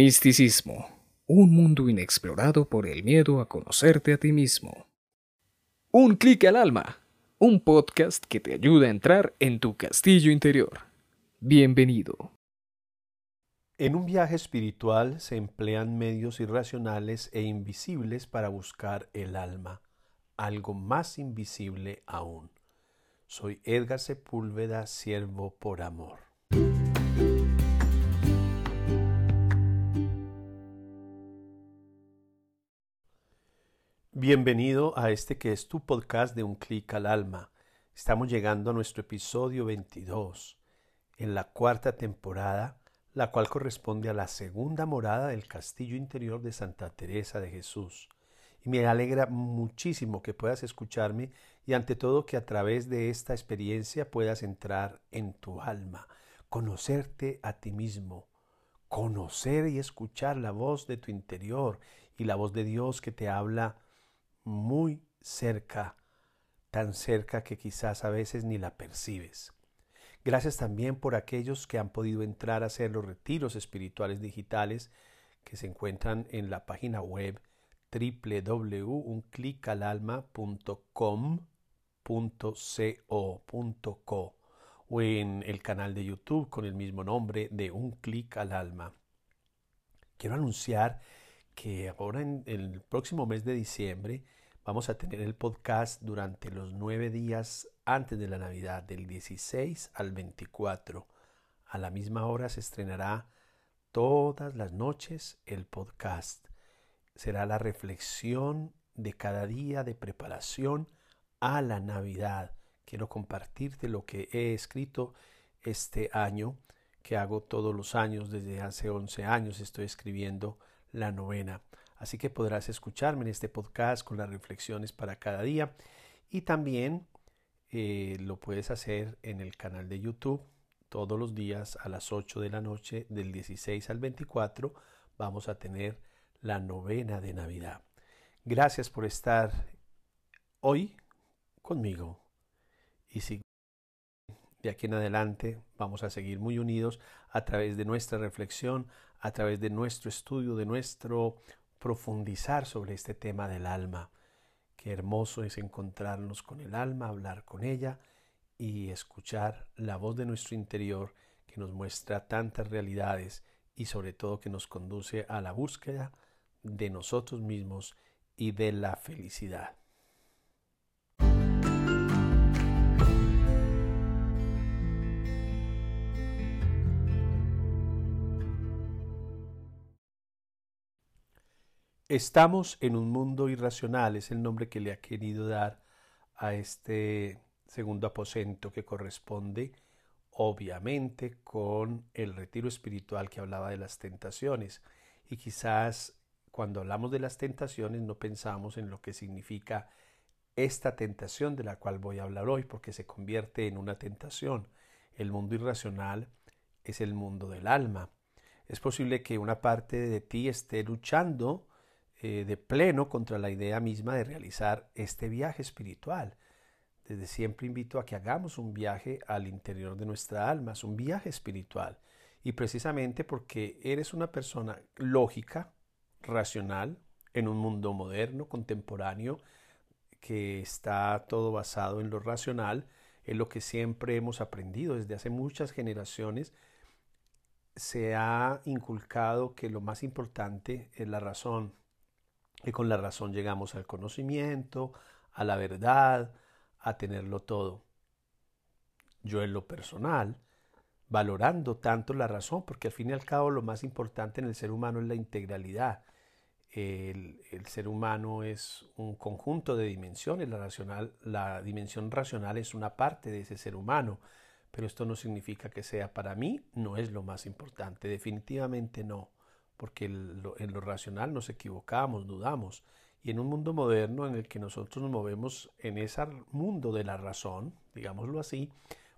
Misticismo, un mundo inexplorado por el miedo a conocerte a ti mismo. Un clic al alma, un podcast que te ayuda a entrar en tu castillo interior. Bienvenido. En un viaje espiritual se emplean medios irracionales e invisibles para buscar el alma, algo más invisible aún. Soy Edgar Sepúlveda, siervo por amor. Bienvenido a este que es tu podcast de Un clic al alma. Estamos llegando a nuestro episodio 22, en la cuarta temporada, la cual corresponde a la segunda morada del castillo interior de Santa Teresa de Jesús. Y me alegra muchísimo que puedas escucharme y ante todo que a través de esta experiencia puedas entrar en tu alma, conocerte a ti mismo, conocer y escuchar la voz de tu interior y la voz de Dios que te habla muy cerca, tan cerca que quizás a veces ni la percibes. Gracias también por aquellos que han podido entrar a hacer los retiros espirituales digitales que se encuentran en la página web www.unclicalalma.com.co o en el canal de YouTube con el mismo nombre de Un Clic al Alma. Quiero anunciar que ahora en el próximo mes de diciembre vamos a tener el podcast durante los nueve días antes de la Navidad, del 16 al 24. A la misma hora se estrenará todas las noches el podcast. Será la reflexión de cada día de preparación a la Navidad. Quiero compartirte lo que he escrito este año, que hago todos los años, desde hace 11 años estoy escribiendo la novena. Así que podrás escucharme en este podcast con las reflexiones para cada día. Y también eh, lo puedes hacer en el canal de YouTube. Todos los días a las 8 de la noche del 16 al 24 vamos a tener la novena de Navidad. Gracias por estar hoy conmigo. Y si de aquí en adelante vamos a seguir muy unidos a través de nuestra reflexión, a través de nuestro estudio, de nuestro profundizar sobre este tema del alma. Qué hermoso es encontrarnos con el alma, hablar con ella y escuchar la voz de nuestro interior que nos muestra tantas realidades y sobre todo que nos conduce a la búsqueda de nosotros mismos y de la felicidad. Estamos en un mundo irracional, es el nombre que le ha querido dar a este segundo aposento que corresponde obviamente con el retiro espiritual que hablaba de las tentaciones. Y quizás cuando hablamos de las tentaciones no pensamos en lo que significa esta tentación de la cual voy a hablar hoy, porque se convierte en una tentación. El mundo irracional es el mundo del alma. Es posible que una parte de ti esté luchando eh, de pleno contra la idea misma de realizar este viaje espiritual. Desde siempre invito a que hagamos un viaje al interior de nuestra alma, es un viaje espiritual. Y precisamente porque eres una persona lógica, racional, en un mundo moderno, contemporáneo, que está todo basado en lo racional, es lo que siempre hemos aprendido desde hace muchas generaciones, se ha inculcado que lo más importante es la razón, y con la razón llegamos al conocimiento, a la verdad, a tenerlo todo. Yo en lo personal, valorando tanto la razón, porque al fin y al cabo lo más importante en el ser humano es la integralidad. El, el, ser humano es un conjunto de dimensiones, la, racional, la dimensión racional es una parte de ese ser humano, pero esto no significa que sea para mí, no es lo más importante, definitivamente no porque en lo racional nos equivocamos, dudamos. Y en un mundo moderno en el que nosotros nos movemos en ese mundo de la razón, digámoslo así,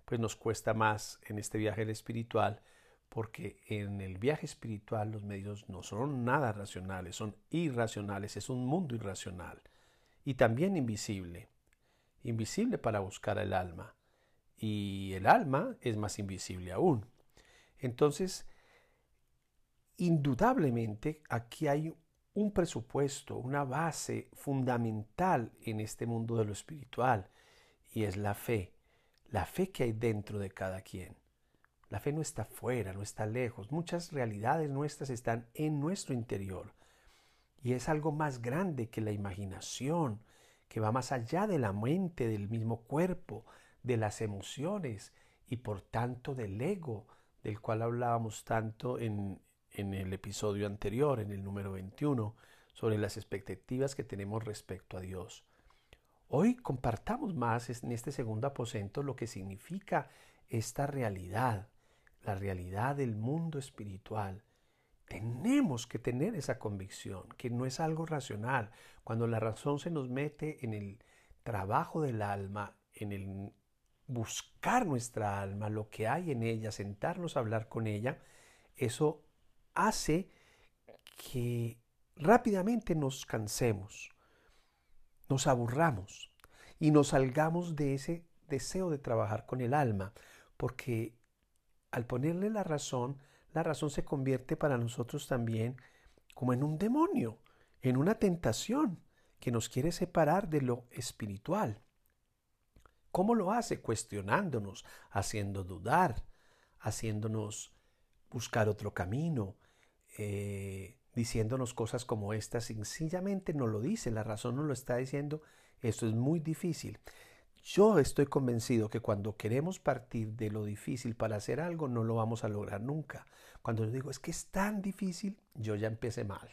pues nos cuesta más en este viaje espiritual, porque en el viaje espiritual los medios no son nada racionales, son irracionales, es un mundo irracional y también invisible, invisible para buscar el alma. Y el alma es más invisible aún. Entonces, indudablemente aquí hay un presupuesto, una base fundamental en este mundo de lo espiritual y es la fe, la fe que hay dentro de cada quien. La fe no está fuera, no está lejos. Muchas realidades nuestras están en nuestro interior. Y es algo más grande que la imaginación, que va más allá de la mente, del mismo cuerpo, de las emociones y por tanto del ego, del cual hablábamos tanto en, en el episodio anterior, en el número 21, sobre las expectativas que tenemos respecto a Dios. Hoy compartamos más en este segundo aposento lo que significa esta realidad, la realidad del mundo espiritual. Tenemos que tener esa convicción, que no es algo racional. Cuando la razón se nos mete en el trabajo del alma, en el buscar nuestra alma, lo que hay en ella, sentarnos a hablar con ella, eso hace que rápidamente nos cansemos, nos aburramos y nos salgamos de ese deseo de trabajar con el alma, porque al ponerle la razón, la razón se convierte para nosotros también como en un demonio, en una tentación que nos quiere separar de lo espiritual. ¿Cómo lo hace? Cuestionándonos, haciendo dudar, haciéndonos buscar otro camino, eh, diciéndonos cosas como estas. Sencillamente no lo dice, la razón no lo está diciendo. Esto es muy difícil. Yo estoy convencido que cuando queremos partir de lo difícil para hacer algo, no lo vamos a lograr nunca. Cuando yo digo, es que es tan difícil, yo ya empecé mal.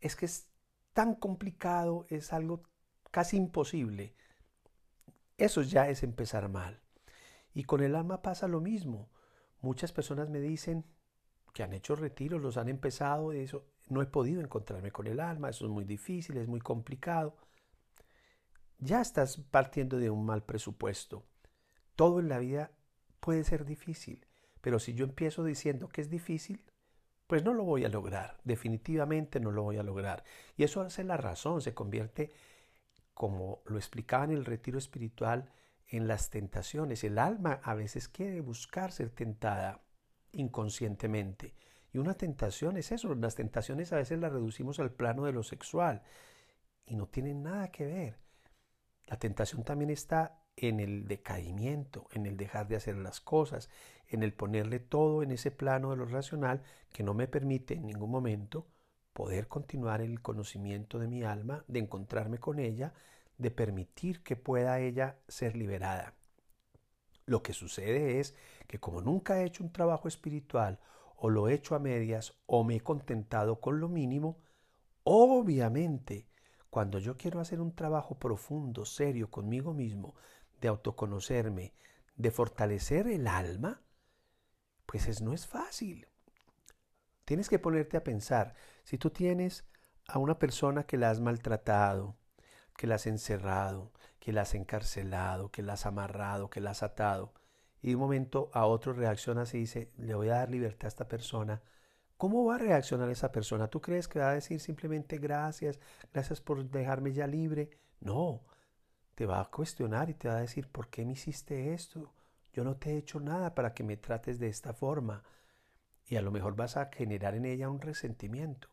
Es que es tan complicado, es algo casi imposible. Eso ya es empezar mal. Y con el alma pasa lo mismo. Muchas personas me dicen que han hecho retiros, los han empezado, eso no he podido encontrarme con el alma, eso es muy difícil, es muy complicado ya estás partiendo de un mal presupuesto. Todo en la vida puede ser difícil, pero si yo empiezo diciendo que es difícil, pues no lo voy a lograr, definitivamente no lo voy a lograr. Y eso hace la razón, se convierte, como lo explicaba en el retiro espiritual, en las tentaciones. El alma a veces quiere buscar ser tentada inconscientemente. Y una tentación es eso, las tentaciones a veces las reducimos al plano de lo sexual y no tienen nada que ver. La tentación también está en el decaimiento, en el dejar de hacer las cosas, en el ponerle todo en ese plano de lo racional que no me permite en ningún momento poder continuar el conocimiento de mi alma, de encontrarme con ella, de permitir que pueda ella ser liberada. Lo que sucede es que como nunca he hecho un trabajo espiritual, o lo he hecho a medias, o me he contentado con lo mínimo, obviamente cuando yo quiero hacer un trabajo profundo, serio conmigo mismo, de autoconocerme, de fortalecer el alma, pues es, no es fácil. Tienes que ponerte a pensar, si tú tienes a una persona que la has maltratado, que la has encerrado, que la has encarcelado, que la has amarrado, que la has atado, y de un momento a otro reaccionas y dice, le voy a dar libertad a esta persona, ¿Cómo va a reaccionar esa persona? ¿Tú crees que va a decir simplemente gracias, gracias por dejarme ya libre? No, te va a cuestionar y te va a decir, ¿por qué me hiciste esto? Yo no te he hecho nada para que me trates de esta forma. Y a lo mejor vas a generar en ella un resentimiento.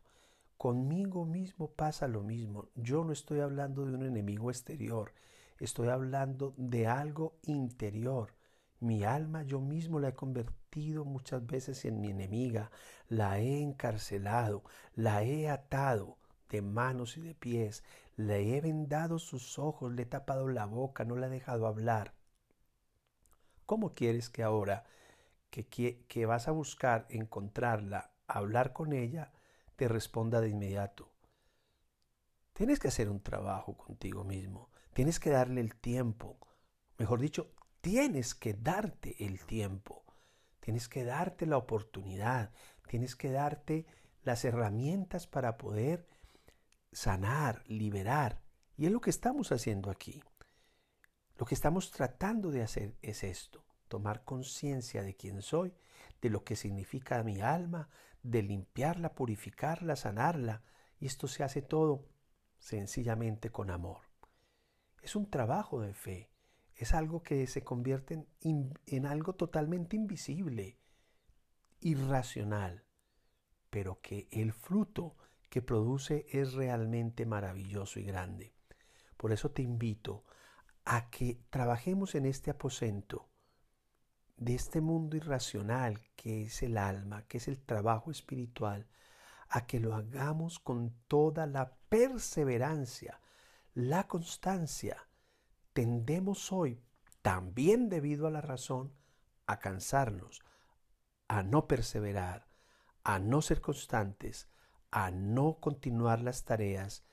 Conmigo mismo pasa lo mismo. Yo no estoy hablando de un enemigo exterior, estoy hablando de algo interior. Mi alma yo mismo la he convertido muchas veces en mi enemiga, la he encarcelado, la he atado de manos y de pies, le he vendado sus ojos, le he tapado la boca, no la he dejado hablar. ¿Cómo quieres que ahora que, que, vas a buscar encontrarla, hablar con ella, te responda de inmediato? Tienes que hacer un trabajo contigo mismo, tienes que darle el tiempo, mejor dicho, tienes que darte el tiempo, tienes que darte la oportunidad, tienes que darte las herramientas para poder sanar, liberar. Y es lo que estamos haciendo aquí. Lo que estamos tratando de hacer es esto, tomar conciencia de quién soy, de lo que significa mi alma, de limpiarla, purificarla, sanarla. Y esto se hace todo sencillamente con amor. Es un trabajo de fe, es algo que se convierte en, algo totalmente invisible, irracional. pero que el fruto que produce es realmente maravilloso y grande. Por eso te invito a que trabajemos en este aposento de este mundo irracional que es el alma, que es el trabajo espiritual, a que lo hagamos con toda la perseverancia, la constancia. Tendemos hoy, también debido a la razón, a cansarnos, a no perseverar, a no ser constantes, a no continuar las tareas,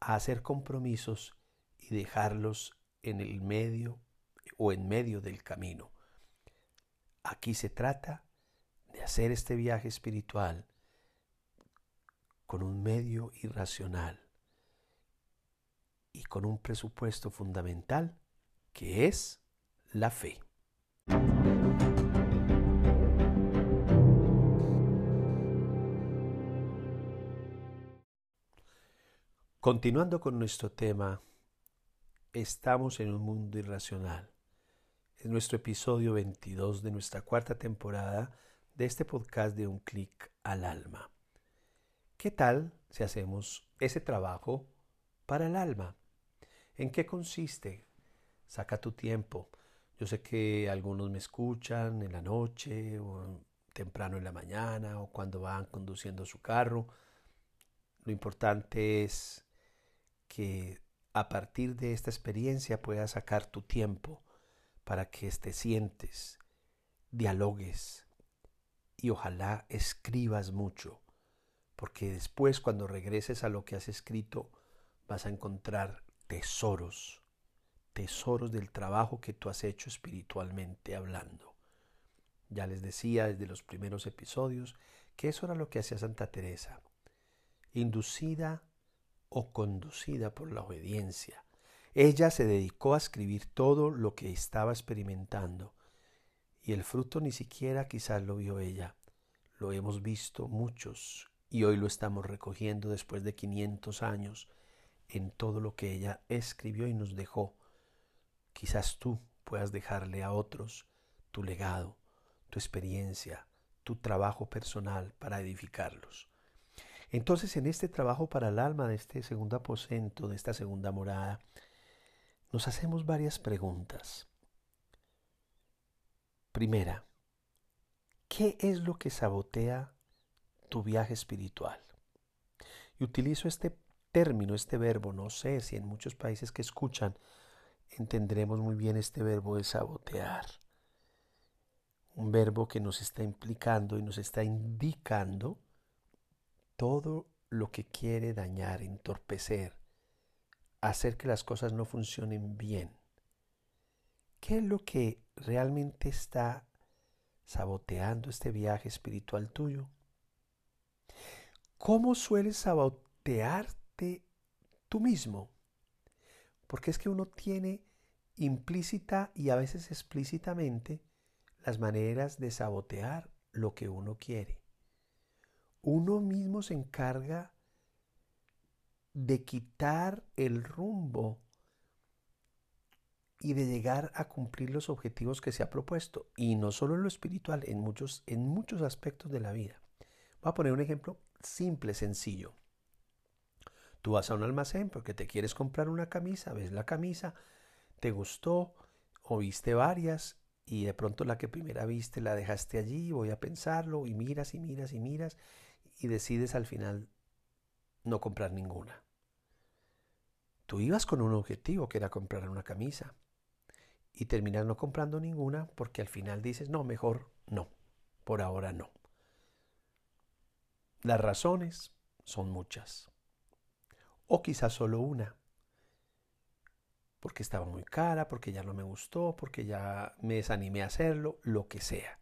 a hacer compromisos y dejarlos en el medio o en medio del camino. Aquí se trata de hacer este viaje espiritual con un medio irracional y con un presupuesto fundamental que es la fe. Continuando con nuestro tema, estamos en un mundo irracional. Es nuestro episodio 22 de nuestra cuarta temporada de este podcast de Un clic al alma. ¿Qué tal si hacemos ese trabajo para el alma? ¿En qué consiste? Saca tu tiempo. Yo sé que algunos me escuchan en la noche o temprano en la mañana o cuando van conduciendo su carro. Lo importante es que a partir de esta experiencia puedas sacar tu tiempo para que te sientes, dialogues y ojalá escribas mucho, porque después cuando regreses a lo que has escrito vas a encontrar tesoros, tesoros del trabajo que tú has hecho espiritualmente hablando. Ya les decía desde los primeros episodios que eso era lo que hacía Santa Teresa, inducida o conducida por la obediencia. Ella se dedicó a escribir todo lo que estaba experimentando y el fruto ni siquiera quizás lo vio ella. Lo hemos visto muchos y hoy lo estamos recogiendo después de 500 años en todo lo que ella escribió y nos dejó. Quizás tú puedas dejarle a otros tu legado, tu experiencia, tu trabajo personal para edificarlos. Entonces, en este trabajo para el alma de este segundo aposento, de esta segunda morada, nos hacemos varias preguntas. Primera, ¿qué es lo que sabotea tu viaje espiritual? Y utilizo este término, este verbo, no sé si en muchos países que escuchan entenderemos muy bien este verbo de sabotear. Un verbo que nos está implicando y nos está indicando todo lo que quiere dañar, entorpecer, hacer que las cosas no funcionen bien. ¿Qué es lo que realmente está saboteando este viaje espiritual tuyo? ¿Cómo sueles sabotearte tú mismo? Porque es que uno tiene implícita y a veces explícitamente las maneras de sabotear lo que uno quiere uno mismo se encarga de quitar el rumbo y de llegar a cumplir los objetivos que se ha propuesto. Y no solo en lo espiritual, en muchos, en muchos aspectos de la vida. Voy a poner un ejemplo simple, sencillo. Tú vas a un almacén porque te quieres comprar una camisa, ves la camisa, te gustó o viste varias y de pronto la que primera viste la dejaste allí, voy a pensarlo y miras y miras y miras y decides al final no comprar ninguna. Tú ibas con un objetivo que era comprar una camisa y terminas no comprando ninguna porque al final dices, no, mejor no, por ahora no. Las razones son muchas. O quizás solo una. Porque estaba muy cara, porque ya no me gustó, porque ya me desanimé a hacerlo, lo que sea.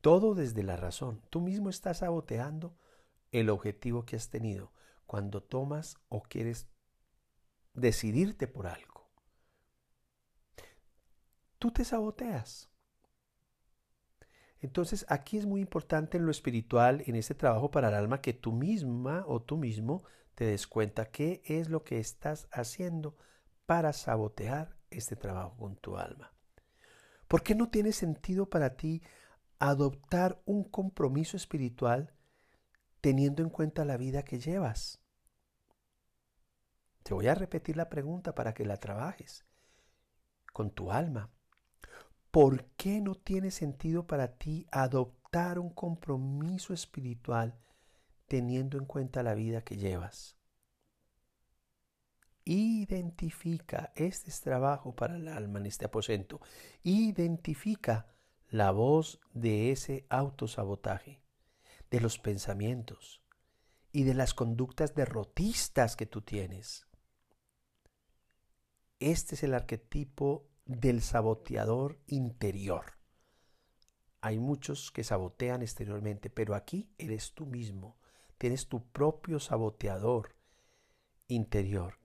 Todo desde la razón. Tú mismo estás saboteando el objetivo que has tenido cuando tomas o quieres decidirte por algo. Tú te saboteas. Entonces aquí es muy importante en lo espiritual, en este trabajo para el alma, que tú misma o tú mismo te des cuenta qué es lo que estás haciendo para sabotear este trabajo con tu alma. ¿Por qué no tiene sentido para ti adoptar un compromiso espiritual teniendo en cuenta la vida que llevas? Te voy a repetir la pregunta para que la trabajes con tu alma. ¿Por qué no tiene sentido para ti adoptar un compromiso espiritual teniendo en cuenta la vida que llevas? Identifica, este es trabajo para el alma en este aposento, identifica la voz de ese autosabotaje, de los pensamientos y de las conductas derrotistas que tú tienes. Este es el arquetipo del saboteador interior. Hay muchos que sabotean exteriormente, pero aquí eres tú mismo. Tienes tu propio saboteador interior,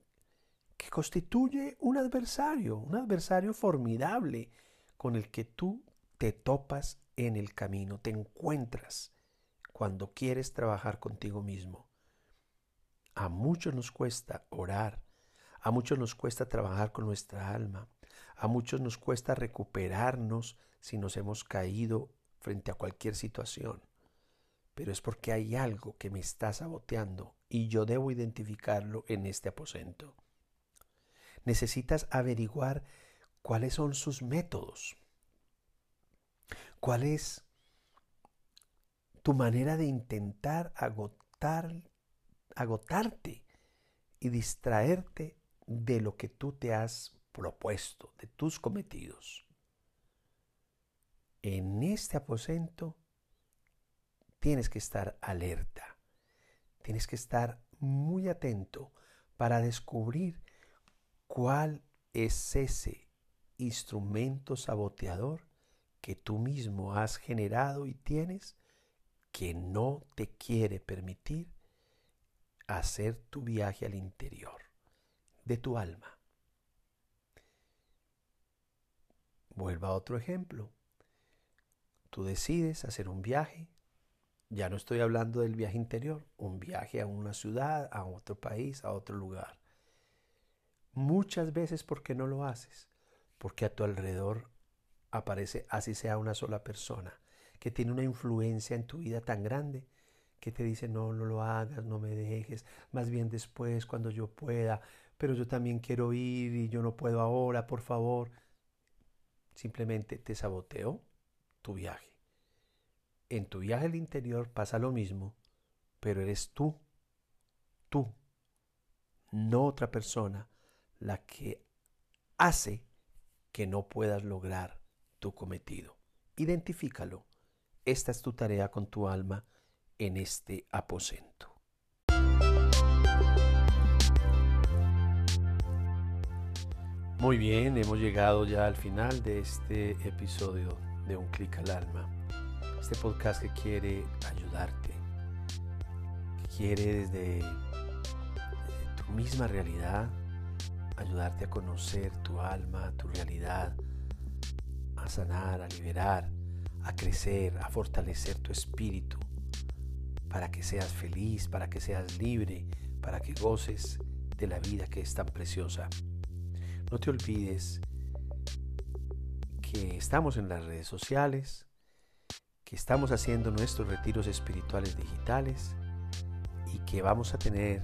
que constituye un adversario, un adversario formidable con el que tú te topas en el camino, te encuentras cuando quieres trabajar contigo mismo. A muchos nos cuesta orar, a muchos nos cuesta trabajar con nuestra alma. A muchos nos cuesta recuperarnos si nos hemos caído frente a cualquier situación. Pero es porque hay algo que me está saboteando y yo debo identificarlo en este aposento. Necesitas averiguar cuáles son sus métodos. ¿Cuál es tu manera de intentar agotar, agotarte y distraerte de lo que tú te has propuesto, de tus cometidos. En este aposento tienes que estar alerta, tienes que estar muy atento para descubrir cuál es ese instrumento saboteador que tú mismo has generado y tienes que no te quiere permitir hacer tu viaje al interior de tu alma. Vuelva a otro ejemplo. Tú decides hacer un viaje. Ya no estoy hablando del viaje interior, un viaje a una ciudad, a otro país, a otro lugar. Muchas veces, ¿por qué no lo haces? Porque a tu alrededor aparece, así sea una sola persona, que tiene una influencia en tu vida tan grande que te dice, no, no lo hagas, no me dejes, más bien después, cuando yo pueda, pero yo también quiero ir y yo no puedo ahora, por favor. Simplemente te saboteó tu viaje. En tu viaje al interior pasa lo mismo, pero eres tú, tú, no otra persona, la que hace que no puedas lograr tu cometido. Identifícalo. Esta es tu tarea con tu alma en este aposento. Muy bien, hemos llegado ya al final de este episodio de Un Clic al Alma. Este podcast que quiere ayudarte, que quiere desde, tu misma realidad ayudarte a conocer tu alma, tu realidad, a sanar, a liberar, a crecer, a fortalecer tu espíritu, para que seas feliz, para que seas libre, para que goces de la vida que es tan preciosa. No te olvides que estamos en las redes sociales, que estamos haciendo nuestros retiros espirituales digitales y que vamos a tener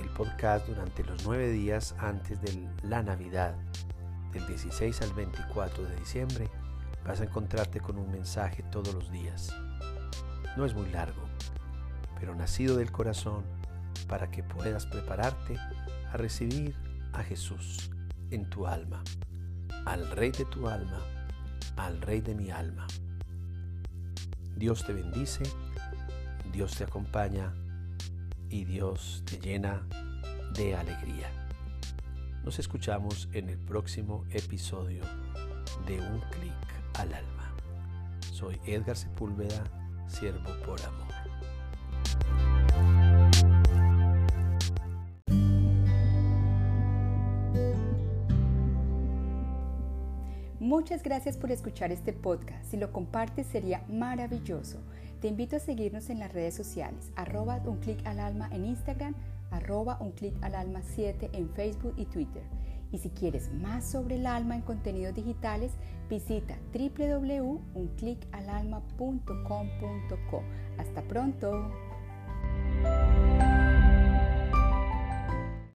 el podcast durante los nueve días antes de la Navidad, del 16 al 24 de diciembre. Vas a encontrarte con un mensaje todos los días. No es muy largo, pero nacido del corazón para que puedas prepararte a recibir a Jesús en tu alma, al Rey de tu alma, al Rey de mi alma. Dios te bendice, Dios te acompaña y Dios te llena de alegría. Nos escuchamos en el próximo episodio de Un clic al alma. Soy Edgar Sepúlveda, siervo por amor. Muchas gracias por escuchar este podcast. Si lo compartes sería maravilloso. Te invito a seguirnos en las redes sociales, arroba un clic al alma en Instagram, arroba un clic al alma 7 en Facebook y Twitter. Y si quieres más sobre el alma en contenidos digitales, visita www.unclicalalma.com.co. Hasta pronto.